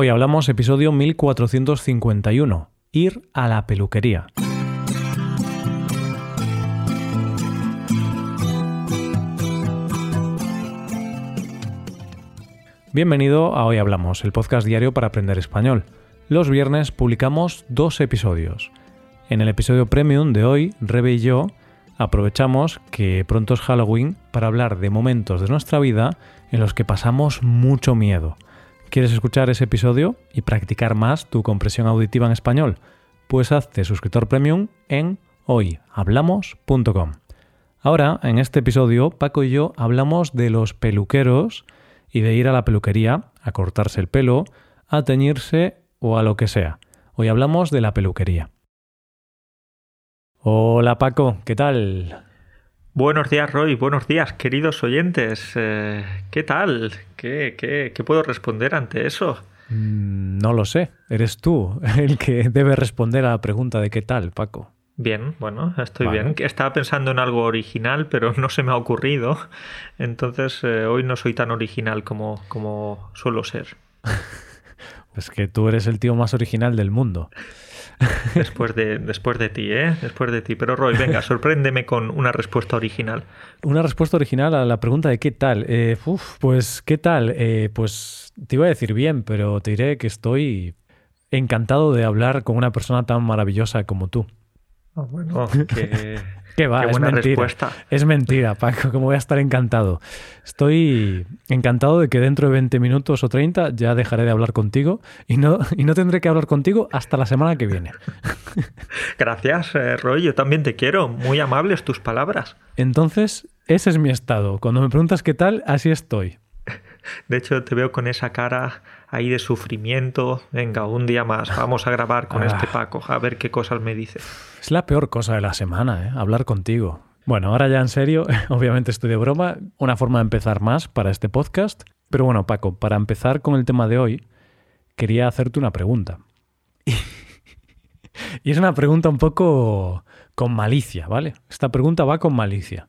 Hoy hablamos episodio 1451, ir a la peluquería. Bienvenido a Hoy Hablamos, el podcast diario para aprender español. Los viernes publicamos dos episodios. En el episodio premium de hoy, Rebe y yo aprovechamos que pronto es Halloween para hablar de momentos de nuestra vida en los que pasamos mucho miedo. ¿Quieres escuchar ese episodio y practicar más tu compresión auditiva en español? Pues hazte suscriptor premium en hoyhablamos.com. Ahora, en este episodio, Paco y yo hablamos de los peluqueros y de ir a la peluquería a cortarse el pelo, a teñirse o a lo que sea. Hoy hablamos de la peluquería. Hola Paco, ¿qué tal? Buenos días Roy, buenos días queridos oyentes. Eh, ¿Qué tal? ¿Qué, qué, qué puedo responder ante eso? Mm, no lo sé, eres tú el que debe responder a la pregunta de qué tal, Paco. Bien, bueno, estoy bien. Estaba pensando en algo original, pero no se me ha ocurrido. Entonces, eh, hoy no soy tan original como, como suelo ser. es que tú eres el tío más original del mundo. Después de, después de ti, ¿eh? Después de ti. Pero Roy, venga, sorpréndeme con una respuesta original. Una respuesta original a la pregunta de qué tal. Eh, pues, ¿qué tal? Eh, pues te iba a decir bien, pero te diré que estoy encantado de hablar con una persona tan maravillosa como tú. Ah, bueno, que ¿Qué va? es mentira. Respuesta. Es mentira, Paco, como voy a estar encantado. Estoy encantado de que dentro de 20 minutos o 30 ya dejaré de hablar contigo y no, y no tendré que hablar contigo hasta la semana que viene. Gracias, eh, Roy. Yo también te quiero. Muy amables tus palabras. Entonces, ese es mi estado. Cuando me preguntas qué tal, así estoy. De hecho, te veo con esa cara ahí de sufrimiento. Venga, un día más, vamos a grabar con este ah. Paco, a ver qué cosas me dice. Es la peor cosa de la semana, ¿eh? hablar contigo. Bueno, ahora ya en serio, obviamente estoy de broma, una forma de empezar más para este podcast. Pero bueno, Paco, para empezar con el tema de hoy, quería hacerte una pregunta. y es una pregunta un poco con malicia, ¿vale? Esta pregunta va con malicia.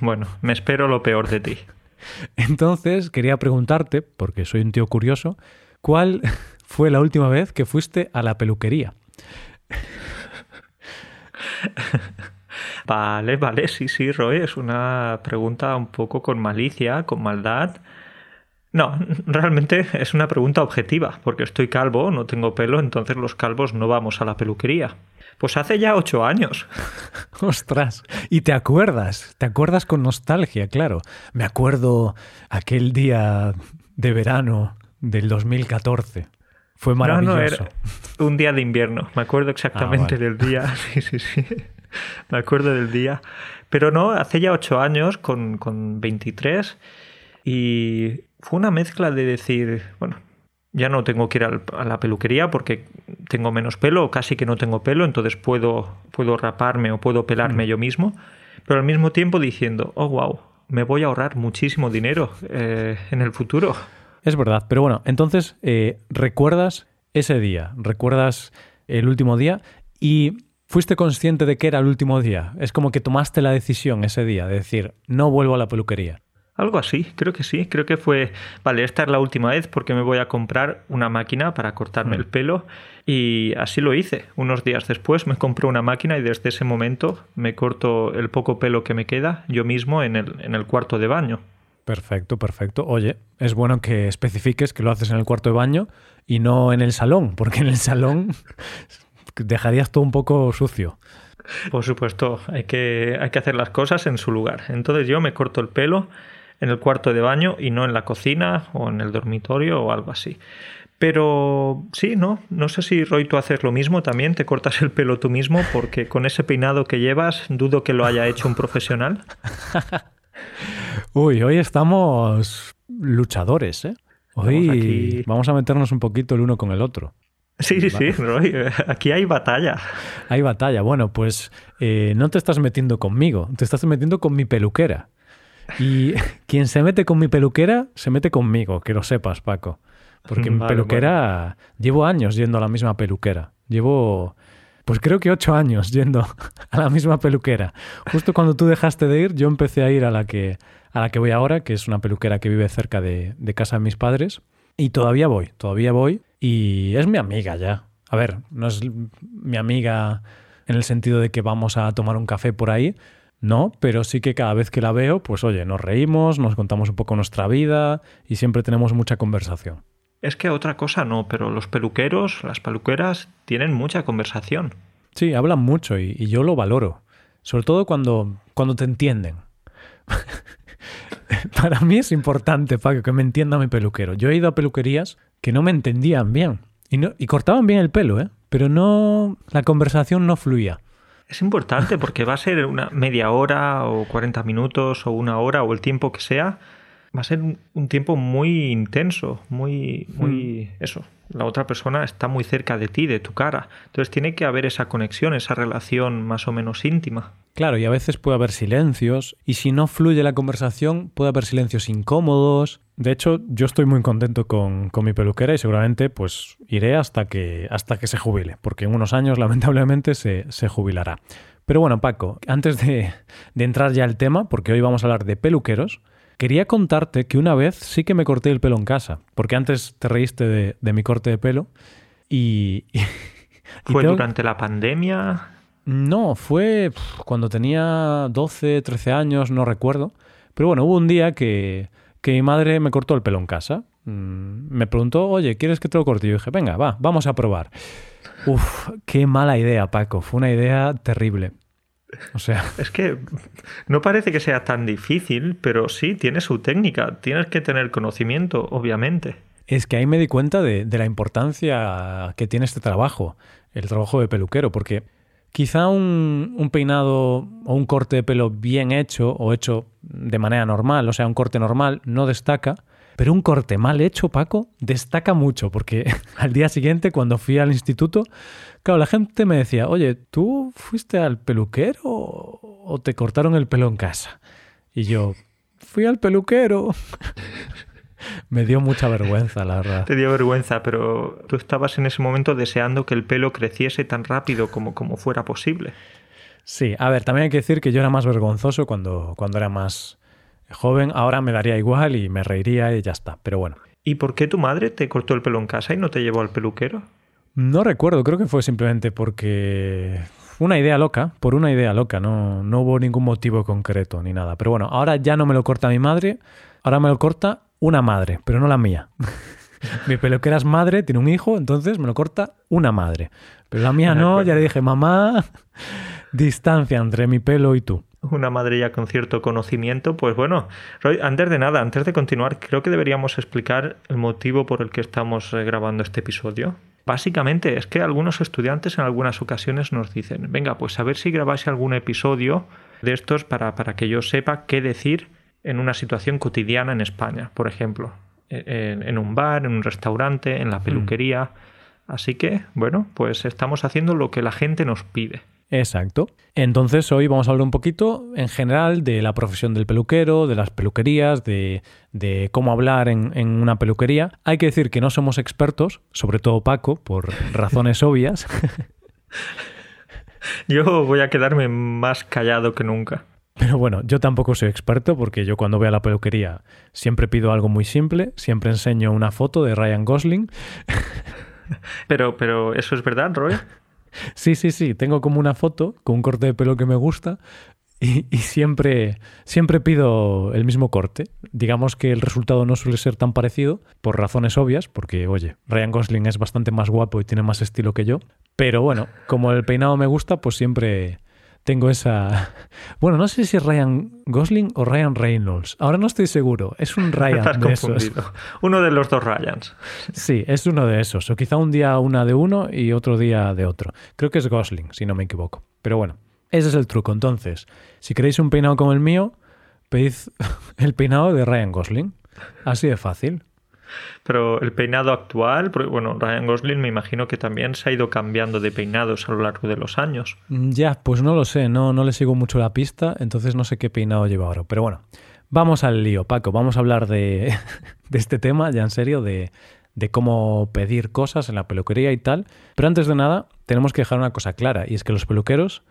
Bueno, me espero lo peor de ti. Entonces, quería preguntarte, porque soy un tío curioso, ¿cuál fue la última vez que fuiste a la peluquería? Vale, vale, sí, sí, Roy, es una pregunta un poco con malicia, con maldad. No, realmente es una pregunta objetiva, porque estoy calvo, no tengo pelo, entonces los calvos no vamos a la peluquería. Pues hace ya ocho años. Ostras, y te acuerdas, te acuerdas con nostalgia, claro. Me acuerdo aquel día de verano del 2014. Fue maravilloso. No, no, era un día de invierno. Me acuerdo exactamente ah, del día. Sí, sí, sí. Me acuerdo del día. Pero no, hace ya ocho años, con, con 23, y fue una mezcla de decir, bueno, ya no tengo que ir a la peluquería porque tengo menos pelo o casi que no tengo pelo, entonces puedo, puedo raparme o puedo pelarme mm. yo mismo, pero al mismo tiempo diciendo, oh, wow, me voy a ahorrar muchísimo dinero eh, en el futuro. Es verdad, pero bueno, entonces eh, recuerdas ese día, recuerdas el último día y fuiste consciente de que era el último día. Es como que tomaste la decisión ese día de decir, no vuelvo a la peluquería. Algo así, creo que sí. Creo que fue, vale, esta es la última vez porque me voy a comprar una máquina para cortarme el mm. pelo y así lo hice. Unos días después me compré una máquina y desde ese momento me corto el poco pelo que me queda yo mismo en el, en el cuarto de baño. Perfecto, perfecto. Oye, es bueno que especifiques que lo haces en el cuarto de baño y no en el salón, porque en el salón dejarías todo un poco sucio. Por supuesto, hay que, hay que hacer las cosas en su lugar. Entonces yo me corto el pelo en el cuarto de baño y no en la cocina o en el dormitorio o algo así. Pero sí, ¿no? No sé si Roy tú haces lo mismo también, te cortas el pelo tú mismo, porque con ese peinado que llevas dudo que lo haya hecho un profesional. Uy, hoy estamos luchadores, ¿eh? Hoy vamos a meternos un poquito el uno con el otro. Sí, sí, sí, Roy, aquí hay batalla. Hay batalla. Bueno, pues eh, no te estás metiendo conmigo, te estás metiendo con mi peluquera. Y quien se mete con mi peluquera, se mete conmigo, que lo sepas, Paco. Porque mi peluquera, llevo años yendo a la misma peluquera. Llevo, pues creo que ocho años yendo a la misma peluquera. Justo cuando tú dejaste de ir, yo empecé a ir a la que, a la que voy ahora, que es una peluquera que vive cerca de, de casa de mis padres. Y todavía voy, todavía voy. Y es mi amiga ya. A ver, no es mi amiga en el sentido de que vamos a tomar un café por ahí, no, pero sí que cada vez que la veo, pues oye, nos reímos, nos contamos un poco nuestra vida y siempre tenemos mucha conversación. Es que otra cosa no, pero los peluqueros, las peluqueras, tienen mucha conversación. Sí, hablan mucho y, yo lo valoro. Sobre todo cuando, cuando te entienden. Para mí es importante, Paco, que me entienda mi peluquero. Yo he ido a peluquerías que no me entendían bien. Y, no, y cortaban bien el pelo, ¿eh? Pero no. La conversación no fluía. Es importante porque va a ser una media hora o 40 minutos o una hora o el tiempo que sea. Va a ser un tiempo muy intenso, muy, muy, mm. eso, la otra persona está muy cerca de ti, de tu cara. Entonces tiene que haber esa conexión, esa relación más o menos íntima. Claro, y a veces puede haber silencios, y si no fluye la conversación, puede haber silencios incómodos. De hecho, yo estoy muy contento con, mi peluquera y seguramente pues iré hasta que, hasta que se jubile, porque en unos años lamentablemente se, se jubilará. Pero bueno, Paco, antes de, de entrar ya al tema, porque hoy vamos a hablar de peluqueros, Quería contarte que una vez sí que me corté el pelo en casa, porque antes te reíste de, mi corte de pelo y... ¿Fue durante la pandemia? No, fue cuando tenía 12, 13 años, no recuerdo. Pero bueno, hubo un día que, que mi madre me cortó el pelo en casa. Mm, me preguntó, oye, ¿quieres que te lo corte? Y yo dije, venga, va, vamos a probar. Uf, qué mala idea, Paco. Fue una idea terrible. O sea. Es que no parece que sea tan difícil, pero sí, tiene su técnica. Tienes que tener conocimiento, obviamente. Es que ahí me di cuenta de, la importancia que tiene este trabajo, el trabajo de peluquero, porque quizá un, un, peinado o un corte de pelo bien hecho o hecho de manera normal, o sea, un corte normal, no destaca, pero un corte mal hecho, Paco, destaca mucho, porque al día siguiente, cuando fui al instituto, claro, la gente me decía, oye, ¿tú fuiste al peluquero o te cortaron el pelo en casa? Y yo, fui al peluquero. me dio mucha vergüenza, la verdad. Te dio vergüenza, pero tú estabas en ese momento deseando que el pelo creciese tan rápido como, como fuera posible. Sí, a ver, también hay que decir que yo era más vergonzoso cuando, cuando era más, joven, ahora me daría igual y me reiría y ya está, pero bueno. ¿Y por qué tu madre te cortó el pelo en casa y no te llevó al peluquero? No recuerdo, creo que fue simplemente porque una idea loca, por una idea loca, no, no hubo ningún motivo concreto ni nada. Pero bueno, ahora ya no me lo corta mi madre, ahora me lo corta una madre, pero no la mía. mi peluquera es madre, tiene un hijo, entonces me lo corta una madre. Pero la mía no, ya le dije, mamá, distancia entre mi pelo y tú una madre ya con cierto conocimiento, pues bueno, Roy, antes de nada, antes de continuar, creo que deberíamos explicar el motivo por el que estamos eh, grabando este episodio. Básicamente es que algunos estudiantes en algunas ocasiones nos dicen, venga, pues a ver si grabáis algún episodio de estos para, para que yo sepa qué decir en una situación cotidiana en España, por ejemplo, en, en un bar, en un restaurante, en la mm. peluquería. Así que, bueno, pues estamos haciendo lo que la gente nos pide. Exacto. Entonces hoy vamos a hablar un poquito en general de la profesión del peluquero, de las peluquerías, de, cómo hablar en, en, una peluquería. Hay que decir que no somos expertos, sobre todo Paco, por razones obvias. Yo voy a quedarme más callado que nunca. Pero bueno, yo tampoco soy experto porque yo cuando voy a la peluquería siempre pido algo muy simple, siempre enseño una foto de Ryan Gosling. Pero, pero ¿eso es verdad, Roy? Sí, sí, sí. Tengo como una foto con un corte de pelo que me gusta y, siempre, siempre pido el mismo corte. Digamos que el resultado no suele ser tan parecido por razones obvias, porque, oye, Ryan Gosling es bastante más guapo y tiene más estilo que yo. Pero bueno, como el peinado me gusta, pues siempre, tengo esa... Bueno, no sé si es Ryan Gosling o Ryan Reynolds. Ahora no estoy seguro. Es un Ryan de esos. Uno de los dos Ryans. Sí, es uno de esos. O quizá un día una de uno y otro día de otro. Creo que es Gosling, si no me equivoco. Pero bueno, ese es el truco. Entonces, si queréis un peinado como el mío, pedid el peinado de Ryan Gosling. Así de fácil. Pero el peinado actual, bueno, Ryan Gosling me imagino que también se ha ido cambiando de peinados a lo largo de los años. Mm, ya, pues no lo sé, no, no le sigo mucho la pista, entonces no sé qué peinado lleva ahora. Pero bueno, vamos al lío, Paco, vamos a hablar de, este tema, ya en serio, de, de cómo pedir cosas en la peluquería y tal. Pero antes de nada, tenemos que dejar una cosa clara, y es que los peluqueros,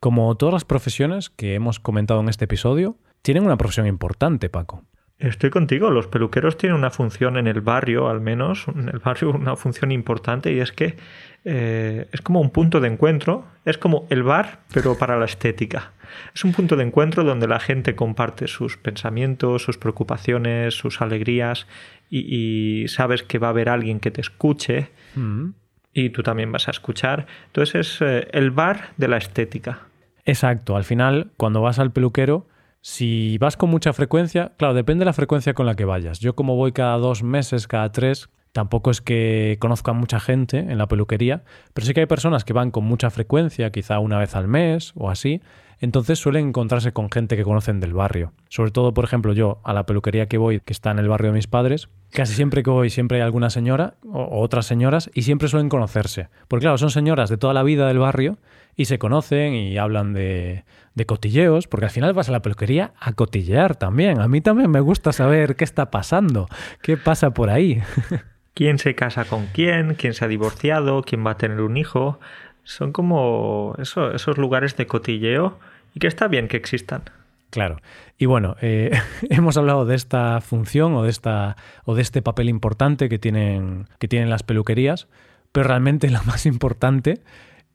como todas las profesiones que hemos comentado en este episodio, tienen una profesión importante, Paco. Estoy contigo, los peluqueros tienen una función en el barrio, al menos, en el barrio una función importante y es que eh, es como un punto de encuentro, es como el bar, pero para la estética. Es un punto de encuentro donde la gente comparte sus pensamientos, sus preocupaciones, sus alegrías y, sabes que va a haber alguien que te escuche mm. y tú también vas a escuchar. Entonces es eh, el bar de la estética. Exacto, al final cuando vas al peluquero si vas con mucha frecuencia, claro, depende de la frecuencia con la que vayas. Yo como voy cada dos meses, cada tres, tampoco es que conozca mucha gente en la peluquería, pero sí que hay personas que van con mucha frecuencia, quizá una vez al mes o así, entonces suelen encontrarse con gente que conocen del barrio. Sobre todo, por ejemplo, yo a la peluquería que voy, que está en el barrio de mis padres, casi siempre que voy siempre hay alguna señora o otras señoras y siempre suelen conocerse. Porque claro, son señoras de toda la vida del barrio y se conocen y hablan de, de cotilleos, porque al final vas a la peluquería a cotillear también. A mí también me gusta saber qué está pasando, qué pasa por ahí. ¿Quién se casa con quién? ¿Quién se ha divorciado? ¿Quién va a tener un hijo? Son como esos lugares de cotilleo y que está bien que existan. Claro. Y bueno, eh, hemos hablado de esta función o de, esta, o de este papel importante que tienen, que tienen las peluquerías, pero realmente lo más importante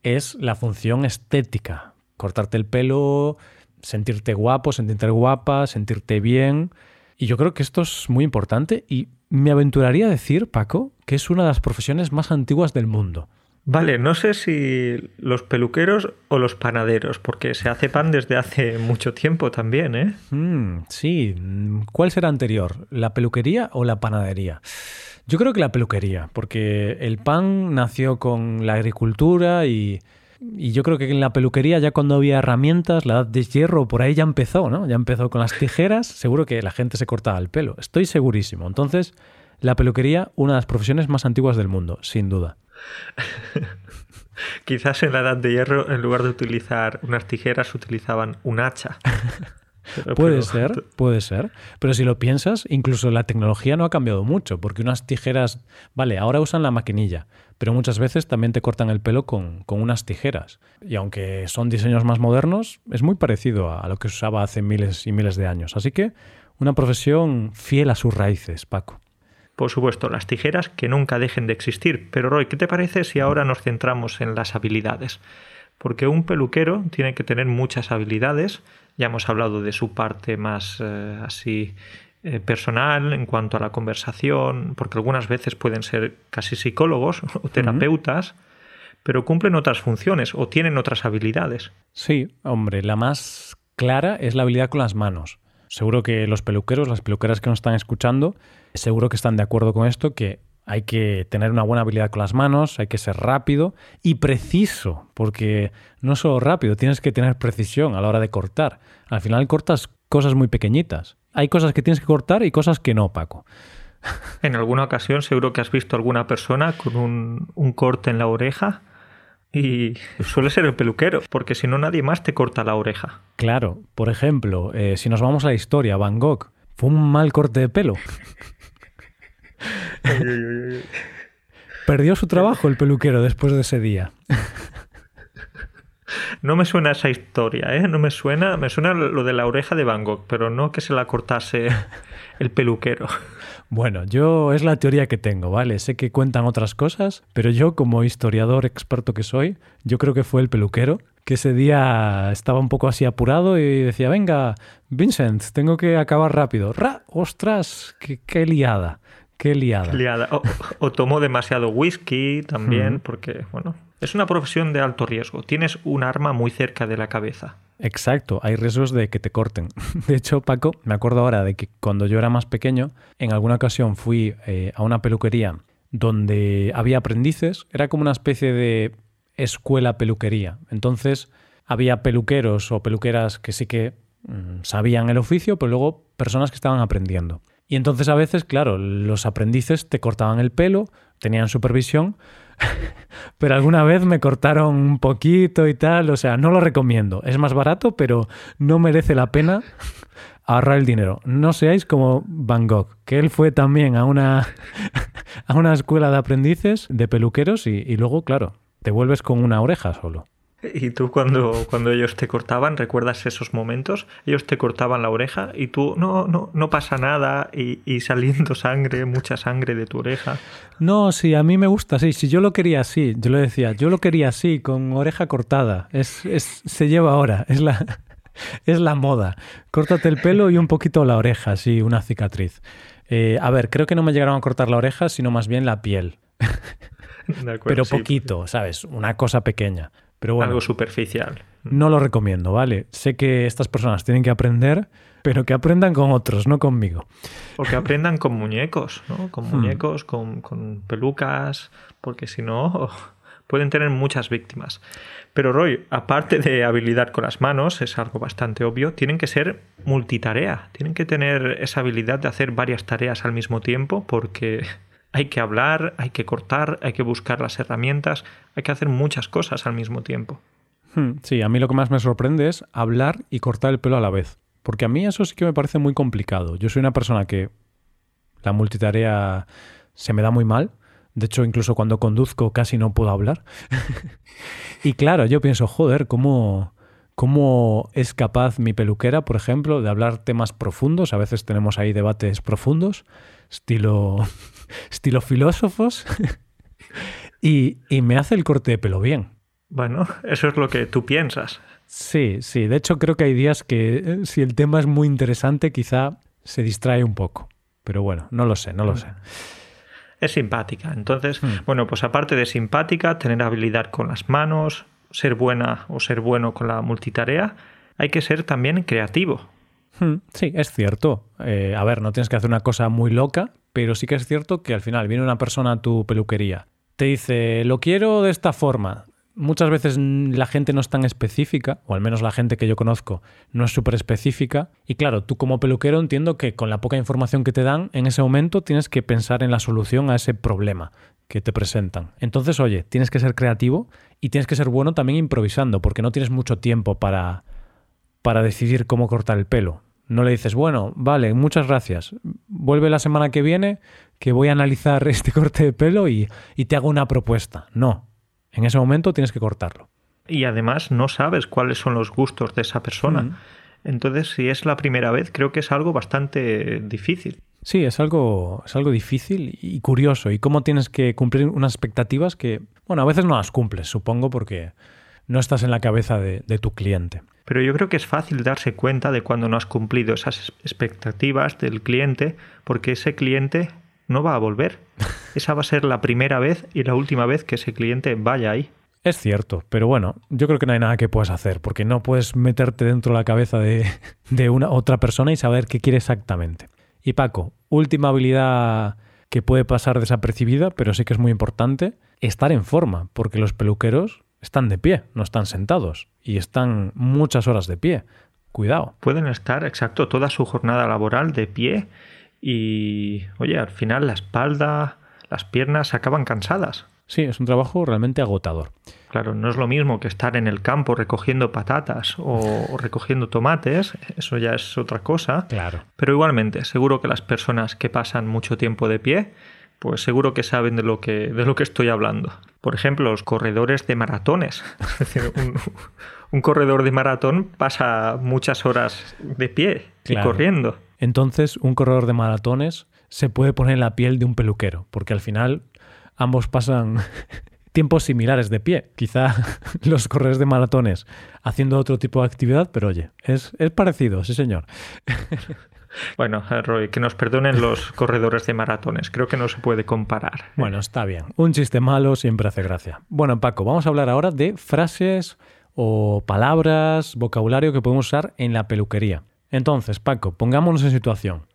es la función estética. Cortarte el pelo, sentirte guapo, sentirte guapa, sentirte bien. Y yo creo que esto es muy importante y me aventuraría a decir, Paco, que es una de las profesiones más antiguas del mundo. Vale, no sé si los peluqueros o los panaderos, porque se hace pan desde hace mucho tiempo también, ¿eh? Mm, sí, ¿cuál será anterior? ¿La peluquería o la panadería? Yo creo que la peluquería, porque el pan nació con la agricultura y, y yo creo que en la peluquería ya cuando había herramientas, la edad de hierro, por ahí ya empezó, ¿no? Ya empezó con las tijeras, seguro que la gente se cortaba el pelo, estoy segurísimo. Entonces, la peluquería, una de las profesiones más antiguas del mundo, sin duda. Quizás en la edad de hierro, en lugar de utilizar unas tijeras, utilizaban un hacha. puede ser, puede ser. Pero si lo piensas, incluso la tecnología no ha cambiado mucho, porque unas tijeras, vale, ahora usan la maquinilla, pero muchas veces también te cortan el pelo con, con unas tijeras. Y aunque son diseños más modernos, es muy parecido a lo que se usaba hace miles y miles de años. Así que una profesión fiel a sus raíces, Paco. Por supuesto, las tijeras que nunca dejen de existir. Pero Roy, ¿qué te parece si ahora nos centramos en las habilidades? Porque un peluquero tiene que tener muchas habilidades. Ya hemos hablado de su parte más eh, así eh, personal en cuanto a la conversación, porque algunas veces pueden ser casi psicólogos o terapeutas, pero cumplen otras funciones o tienen otras habilidades. Sí, hombre, la más clara es la habilidad con las manos. Seguro que los peluqueros, las peluqueras que nos están escuchando, seguro que están de acuerdo con esto, que hay que tener una buena habilidad con las manos, hay que ser rápido y preciso, porque no solo rápido, tienes que tener precisión a la hora de cortar. Al final cortas cosas muy pequeñitas. Hay cosas que tienes que cortar y cosas que no, Paco. En alguna ocasión seguro que has visto alguna persona con un, un corte en la oreja y suele ser el peluquero, porque si no nadie más te corta la oreja. Claro, por ejemplo, eh, si nos vamos a la historia, Van Gogh fue un mal corte de pelo. Perdió su trabajo el peluquero después de ese día. No me suena esa historia, ¿eh? No me suena, me suena lo de la oreja de Van Gogh, pero no que se la cortase el peluquero. Bueno, yo es la teoría que tengo, ¿vale? Sé que cuentan otras cosas, pero yo como historiador experto que soy, yo creo que fue el peluquero que ese día estaba un poco así apurado y decía, venga, Vincent, tengo que acabar rápido. ¡Ra! ¡Ostras! ¡Qué, liada! ¡Qué liada! liada. O, tomó demasiado whisky también, porque, bueno, es una profesión de alto riesgo. Tienes un arma muy cerca de la cabeza. Exacto, hay riesgos de que te corten. De hecho, Paco, me acuerdo ahora de que cuando yo era más pequeño, en alguna ocasión fui eh, a una peluquería donde había aprendices, era como una especie de escuela peluquería. Entonces, había peluqueros o peluqueras que sí que mm, sabían el oficio, pero luego personas que estaban aprendiendo. Y entonces a veces, claro, los aprendices te cortaban el pelo, tenían supervisión, pero alguna vez me cortaron un poquito y tal, o sea, no lo recomiendo. Es más barato, pero no merece la pena ahorrar el dinero. No seáis como Van Gogh, que él fue también a una, a una escuela de aprendices, de peluqueros, y, y luego, claro, te vuelves con una oreja solo. Y tú cuando, cuando ellos te cortaban, ¿recuerdas esos momentos? Ellos te cortaban la oreja y tú, no, no, no pasa nada y, y saliendo sangre, mucha sangre de tu oreja. No, sí, a mí me gusta, sí. Si yo lo quería así, yo le decía, yo lo quería así, con oreja cortada. Es, es, se lleva ahora, es la, es la moda. Córtate el pelo y un poquito la oreja, sí, una cicatriz. Eh, a ver, creo que no me llegaron a cortar la oreja, sino más bien la piel. Acuerdo, Pero poquito, ¿sabes? Una cosa pequeña. Pero bueno, Algo superficial. No lo recomiendo, ¿vale? Sé que estas personas tienen que aprender, pero que aprendan con otros, no conmigo. O que aprendan con muñecos, ¿no? Con hmm. muñecos, con, con pelucas, porque si no pueden tener muchas víctimas. Pero Roy, aparte de habilidad con las manos, es algo bastante obvio, tienen que ser multitarea, tienen que tener esa habilidad de hacer varias tareas al mismo tiempo porque hay que hablar, hay que cortar, hay que buscar las herramientas, hay que hacer muchas cosas al mismo tiempo. Hmm, sí, a mí lo que más me sorprende es hablar y cortar el pelo a la vez. Porque a mí eso sí que me parece muy complicado. Yo soy una persona que la multitarea se me da muy mal. De hecho, incluso cuando conduzco casi no puedo hablar. y claro, yo pienso, joder, ¿cómo, ¿cómo es capaz mi peluquera, por ejemplo, de hablar temas profundos? A veces tenemos ahí debates profundos, estilo estilo filósofos, y, me hace el corte de pelo bien. Bueno, eso es lo que tú piensas. Sí, sí. De hecho, creo que hay días que eh, si el tema es muy interesante, quizá se distrae un poco. Pero bueno, no lo sé, no lo sé. Es simpática. Entonces, hmm. bueno, pues aparte de simpática, tener habilidad con las manos, ser buena o ser bueno con la multitarea, hay que ser también creativo. Hmm, sí, es cierto. Eh, a ver, no tienes que hacer una cosa muy loca, pero sí que es cierto que al final viene una persona a tu peluquería, te dice, lo quiero de esta forma. Muchas veces la gente no es tan específica, o al menos la gente que yo conozco no es súper específica. Y claro, tú como peluquero entiendo que con la poca información que te dan, en ese momento tienes que pensar en la solución a ese problema que te presentan. Entonces, oye, tienes que ser creativo y tienes que ser bueno también improvisando, porque no tienes mucho tiempo para, para decidir cómo cortar el pelo. No le dices, bueno, vale, muchas gracias. Vuelve la semana que viene que voy a analizar este corte de pelo y, te hago una propuesta. No. En ese momento tienes que cortarlo. Y además no sabes cuáles son los gustos de esa persona. Entonces, si es la primera vez, creo que es algo bastante difícil. Sí, es algo, es algo difícil y curioso. Y cómo tienes que cumplir unas expectativas que, bueno, a veces no las cumples, supongo, porque no estás en la cabeza de tu cliente. Pero yo creo que es fácil darse cuenta de cuando no has cumplido esas expectativas del cliente, porque ese cliente no va a volver. Esa va a ser la primera vez y la última vez que ese cliente vaya ahí. Es cierto, pero bueno, yo creo que no hay nada que puedas hacer, porque no puedes meterte dentro de la cabeza de, de una otra persona y saber qué quiere exactamente. Y Paco, última habilidad que puede pasar desapercibida, pero sí que es muy importante, estar en forma, porque los peluqueros están de pie, no están sentados y están muchas horas de pie. Cuidado. Pueden estar, exacto, toda su jornada laboral de pie y, oye, al final la espalda, las piernas acaban cansadas. Sí, es un trabajo realmente agotador. Claro, no es lo mismo que estar en el campo recogiendo patatas o, recogiendo tomates, eso ya es otra cosa. Claro. Pero igualmente, seguro que las personas que pasan mucho tiempo de pie pues seguro que saben de lo que, de lo que estoy hablando. Por ejemplo, los corredores de maratones. un, corredor de maratón pasa muchas horas de pie y corriendo. Entonces, un corredor de maratones se puede poner en la piel de un peluquero, porque al final ambos pasan tiempos similares de pie. Quizá los corredores de maratones haciendo otro tipo de actividad, pero oye, es, es parecido, sí señor. Bueno, Roy, que nos perdonen los corredores de maratones. Creo que no se puede comparar. Bueno, está bien. Un chiste malo siempre hace gracia. Bueno, Paco, vamos a hablar ahora de frases o palabras, vocabulario que podemos usar en la peluquería. Entonces, Paco, pongámonos en situación.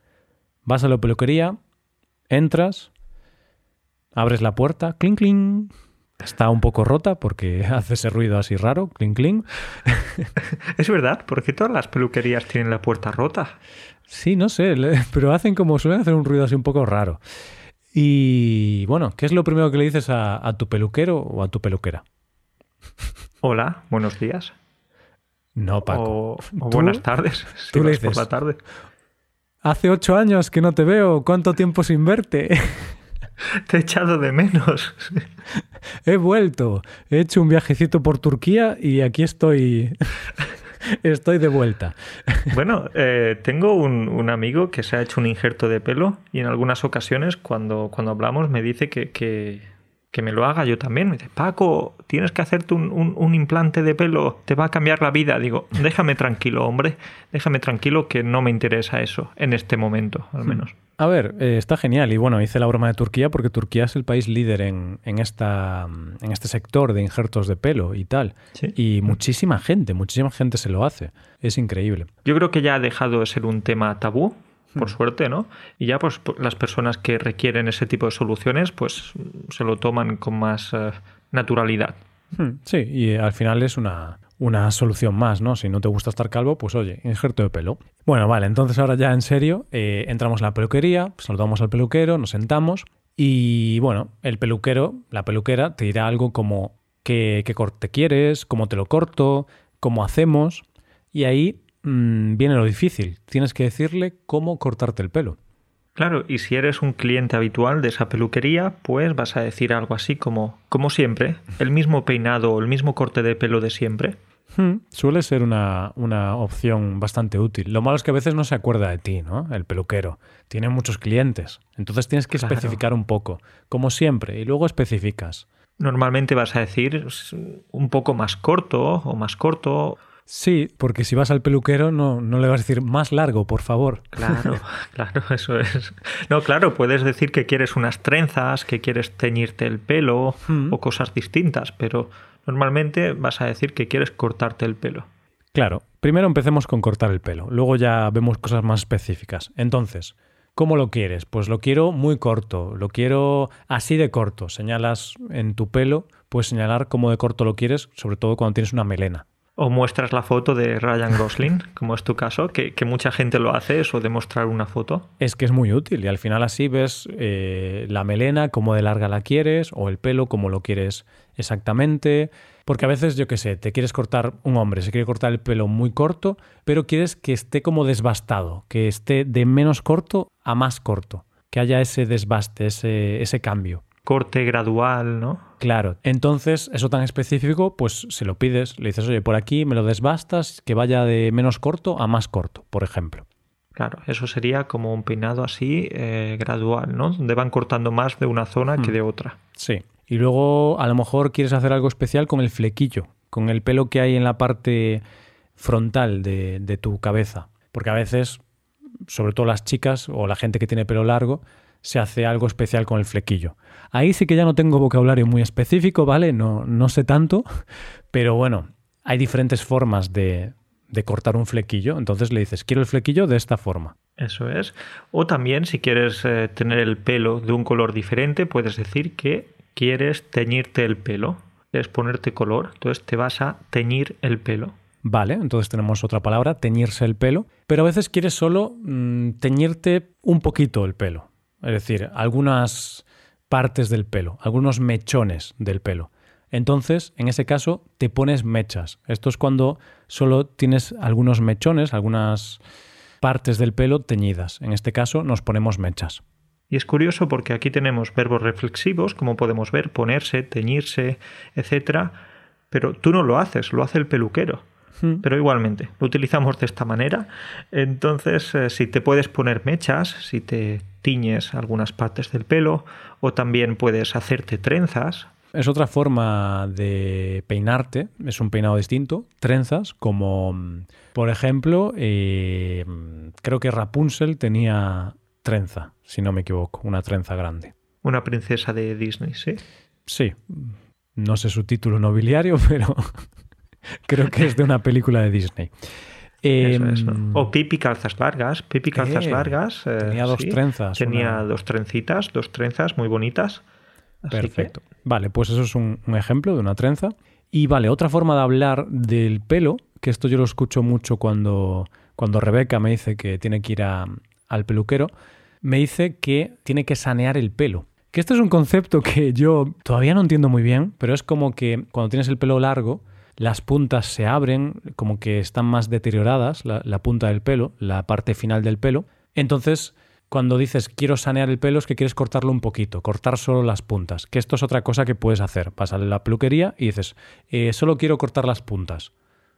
Vas a la peluquería, entras, abres la puerta, clink, clink. Está un poco rota porque hace ese ruido así raro, clink, clink. es verdad, porque todas las peluquerías tienen la puerta rota. Sí, no sé, pero hacen como suelen hacer un ruido así un poco raro. Y bueno, ¿qué es lo primero que le dices a, tu peluquero o a tu peluquera? Hola, buenos días. No, Paco. O, buenas tardes. tú le dices, por la tarde. Hace ocho años que no te veo. ¿Cuánto tiempo sin verte? Te he echado de menos. he vuelto, he hecho un viajecito por Turquía y aquí estoy. Estoy de vuelta. Bueno, eh, tengo un, amigo que se ha hecho un injerto de pelo y en algunas ocasiones cuando, cuando hablamos me dice que, que, que me lo haga yo también. Me dice, Paco, tienes que hacerte un, un, implante de pelo, te va a cambiar la vida. Digo, déjame tranquilo, hombre, déjame tranquilo que no me interesa eso en este momento, al hmm. menos. A ver, eh, está genial. Y bueno, hice la broma de Turquía porque Turquía es el país líder en, en, esta, en este sector de injertos de pelo y tal. Y muchísima gente, muchísima gente se lo hace. Es increíble. Yo creo que ya ha dejado de ser un tema tabú, por hmm. suerte, ¿no? Y ya pues las personas que requieren ese tipo de soluciones pues se lo toman con más eh, naturalidad. Hmm, sí, y al final es una, una solución más, ¿no? Si no te gusta estar calvo, pues oye, injerto de pelo. Bueno, vale, entonces ahora ya en serio, eh, entramos en la peluquería, saludamos al peluquero, nos sentamos y bueno, el peluquero, la peluquera, te dirá algo como qué, corte quieres, cómo te lo corto, cómo hacemos y ahí mm, viene lo difícil, tienes que decirle cómo cortarte el pelo. Claro, y si eres un cliente habitual de esa peluquería, pues vas a decir algo así como, como siempre, el mismo peinado o el mismo corte de pelo de siempre. Hmm, suele ser una, una, opción bastante útil. Lo malo es que a veces no se acuerda de ti, ¿no? El peluquero. Tiene muchos clientes. Entonces tienes que especificar un poco, como siempre, y luego especificas. Normalmente vas a decir un poco más corto o más corto Sí, porque si vas al peluquero no, no le vas a decir más largo, por favor. Claro, claro, eso es. No, claro, puedes decir que quieres unas trenzas, que quieres teñirte el pelo hmm. o cosas distintas, pero normalmente vas a decir que quieres cortarte el pelo. Claro, primero empecemos con cortar el pelo, luego ya vemos cosas más específicas. Entonces, ¿cómo lo quieres? Pues lo quiero muy corto, lo quiero así de corto. Señalas en tu pelo, puedes señalar cómo de corto lo quieres, sobre todo cuando tienes una melena. O muestras la foto de Ryan Gosling, como es tu caso, que, mucha gente lo hace, eso de mostrar una foto. Es que es muy útil y al final así ves eh, la melena, cómo de larga la quieres, o el pelo, cómo lo quieres exactamente. Porque a veces, yo qué sé, te quieres cortar, un hombre se quiere cortar el pelo muy corto, pero quieres que esté como desbastado, que esté de menos corto a más corto, que haya ese desbaste, ese, ese cambio corte gradual, ¿no? Claro. Entonces, eso tan específico, pues se lo pides, le dices, oye, por aquí me lo desbastas, que vaya de menos corto a más corto, por ejemplo. Claro, eso sería como un peinado así eh, gradual, ¿no? Donde van cortando más de una zona que mm. de otra. Sí. Y luego a lo mejor quieres hacer algo especial con el flequillo, con el pelo que hay en la parte frontal de, de tu cabeza. Porque a veces, sobre todo las chicas o la gente que tiene pelo largo, se hace algo especial con el flequillo. Ahí sí que ya no tengo vocabulario muy específico, ¿vale? No, no sé tanto, pero bueno, hay diferentes formas de, de cortar un flequillo, entonces le dices, quiero el flequillo de esta forma. Eso es. O también, si quieres eh, tener el pelo de un color diferente, puedes decir que quieres teñirte el pelo. Quieres ponerte color, entonces te vas a teñir el pelo. Vale, entonces tenemos otra palabra, teñirse el pelo. Pero a veces quieres solo mm, teñirte un poquito el pelo. Es decir, algunas partes del pelo, algunos mechones del pelo. Entonces, en ese caso, te pones mechas. Esto es cuando solo tienes algunos mechones, algunas partes del pelo teñidas. En este caso, nos ponemos mechas. Y es curioso porque aquí tenemos verbos reflexivos, como podemos ver, ponerse, teñirse, etc. Pero tú no lo haces, lo hace el peluquero. Hmm. Pero igualmente, lo utilizamos de esta manera. Entonces, eh, si te puedes poner mechas, si te tiñes algunas partes del pelo, o también puedes hacerte trenzas. Es otra forma de peinarte, es un peinado distinto, trenzas, como por ejemplo, eh, creo que Rapunzel tenía trenza, si no me equivoco, una trenza grande. Una princesa de Disney, sí. Sí, no sé su título nobiliario, pero Creo que es de una película de Disney. Em, o Pipi calzas largas. Pipi calzas eh, largas. Eh, tenía dos trenzas. Tenía dos trencitas, dos trenzas muy bonitas. Perfecto. Vale, pues eso es un, ejemplo de una trenza. Y vale, otra forma de hablar del pelo, que esto yo lo escucho mucho cuando, cuando Rebeca me dice que tiene que ir al peluquero, me dice que tiene que sanear el pelo. Que este es un concepto que yo todavía no entiendo muy bien, pero es como que cuando tienes el pelo largo, las puntas se abren, como que están más deterioradas, la, punta del pelo, la parte final del pelo. Entonces, cuando dices quiero sanear el pelo es que quieres cortarlo un poquito, cortar solo las puntas, que esto es otra cosa que puedes hacer. Vas a la peluquería y dices, eh, solo quiero cortar las puntas.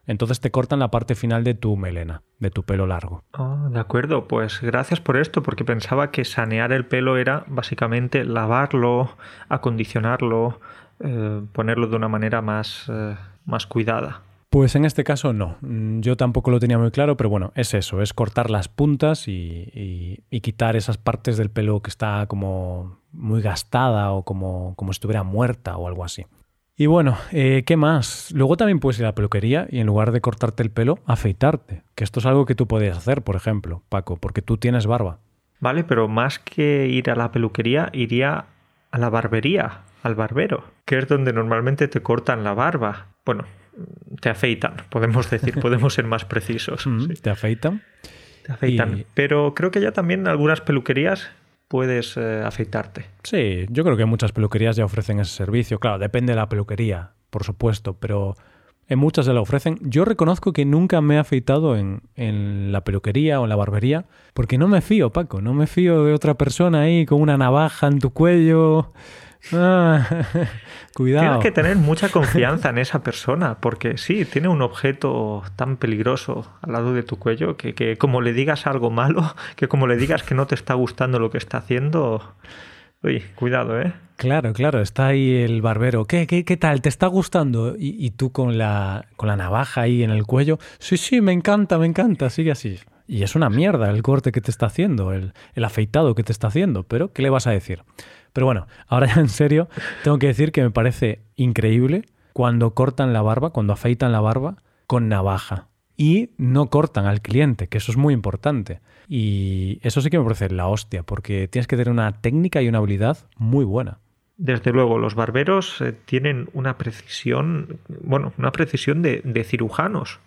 Entonces te cortan la parte final de tu melena, de tu pelo largo. Oh, de acuerdo, pues gracias por esto, porque pensaba que sanear el pelo era básicamente lavarlo, acondicionarlo, eh, ponerlo de una manera más, eh, más cuidada. Pues en este caso no. Mm, yo tampoco lo tenía muy claro, pero bueno, es eso, es cortar las puntas y, quitar esas partes del pelo que está como muy gastada o como, como estuviera muerta o algo así. Y bueno, eh, ¿qué más? Luego también puedes ir a la peluquería y en lugar de cortarte el pelo, afeitarte. Que esto es algo que tú puedes hacer, por ejemplo, Paco, porque tú tienes barba. Vale, pero más que ir a la peluquería, iría a la barbería, al barbero, que es donde normalmente te cortan la barba. Bueno, te afeitan, podemos decir, podemos ser más precisos. Te afeitan. Te afeitan. Pero creo que ya también algunas peluquerías puedes eh, afeitarte. Sí, yo creo que muchas peluquerías ya ofrecen ese servicio. Claro, depende de la peluquería, por supuesto, pero en muchas se la ofrecen. Yo reconozco que nunca me he afeitado en, en, la peluquería o en la barbería, porque no me fío, Paco, no me fío de otra persona ahí con una navaja en tu cuello. Ah, cuidado. Tienes que tener mucha confianza en esa persona, porque sí, tiene un objeto tan peligroso al lado de tu cuello que, como le digas algo malo, que como le digas que no te está gustando lo que está haciendo, uy, cuidado, ¿eh? Claro, claro, está ahí el barbero. ¿Qué, qué, qué tal? ¿Te está gustando? Y, tú con la, con la navaja ahí en el cuello. Sí, sí, me encanta, me encanta, sigue así. Y es una mierda el corte que te está haciendo, el, el afeitado que te está haciendo, pero ¿qué le vas a decir? Pero bueno, ahora ya en serio, tengo que decir que me parece increíble cuando cortan la barba, cuando afeitan la barba con navaja. Y no cortan al cliente, que eso es muy importante. Y eso sí que me parece la hostia, porque tienes que tener una técnica y una habilidad muy buena. Desde luego, los barberos eh, tienen una precisión, bueno, una precisión de, de, cirujanos.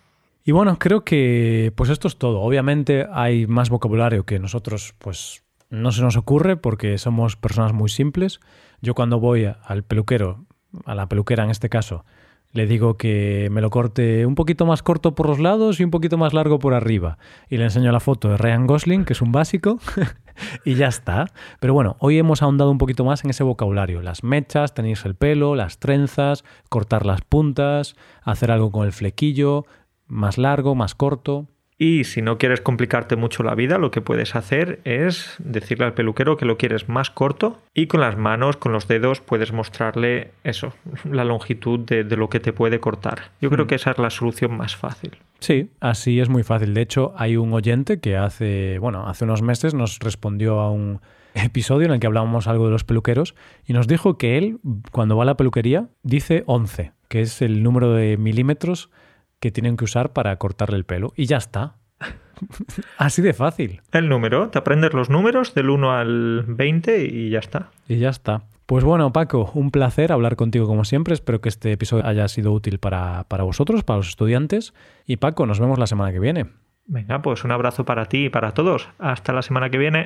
Y bueno, creo que pues esto es todo. Obviamente hay más vocabulario que nosotros pues no se nos ocurre porque somos personas muy simples. Yo cuando voy al peluquero, a la peluquera en este caso, le digo que me lo corte un poquito más corto por los lados y un poquito más largo por arriba. Y le enseño la foto de Ryan Gosling, que es un básico, y ya está. Pero bueno, hoy hemos ahondado un poquito más en ese vocabulario. Las mechas, tenéis el pelo, las trenzas, cortar las puntas, hacer algo con el flequillo, más largo, más corto. Y si no quieres complicarte mucho la vida, lo que puedes hacer es decirle al peluquero que lo quieres más corto y con las manos, con los dedos, puedes mostrarle eso, la longitud de, lo que te puede cortar. Yo creo mm. que esa es la solución más fácil. Sí, así es muy fácil. De hecho, hay un oyente que hace, bueno, hace unos meses nos respondió a un episodio en el que hablábamos algo de los peluqueros y nos dijo que él, cuando va a la peluquería, dice 11, que es el número de milímetros que tienen que usar para cortarle el pelo y ya está. Así de fácil. El número, te aprendes los números del 1 al 20 y ya está. Y ya está. Pues bueno, Paco, un placer hablar contigo como siempre. Espero que este episodio haya sido útil para, para vosotros, para los estudiantes. Y Paco, nos vemos la semana que viene. Venga, pues un abrazo para ti y para todos. Hasta la semana que viene.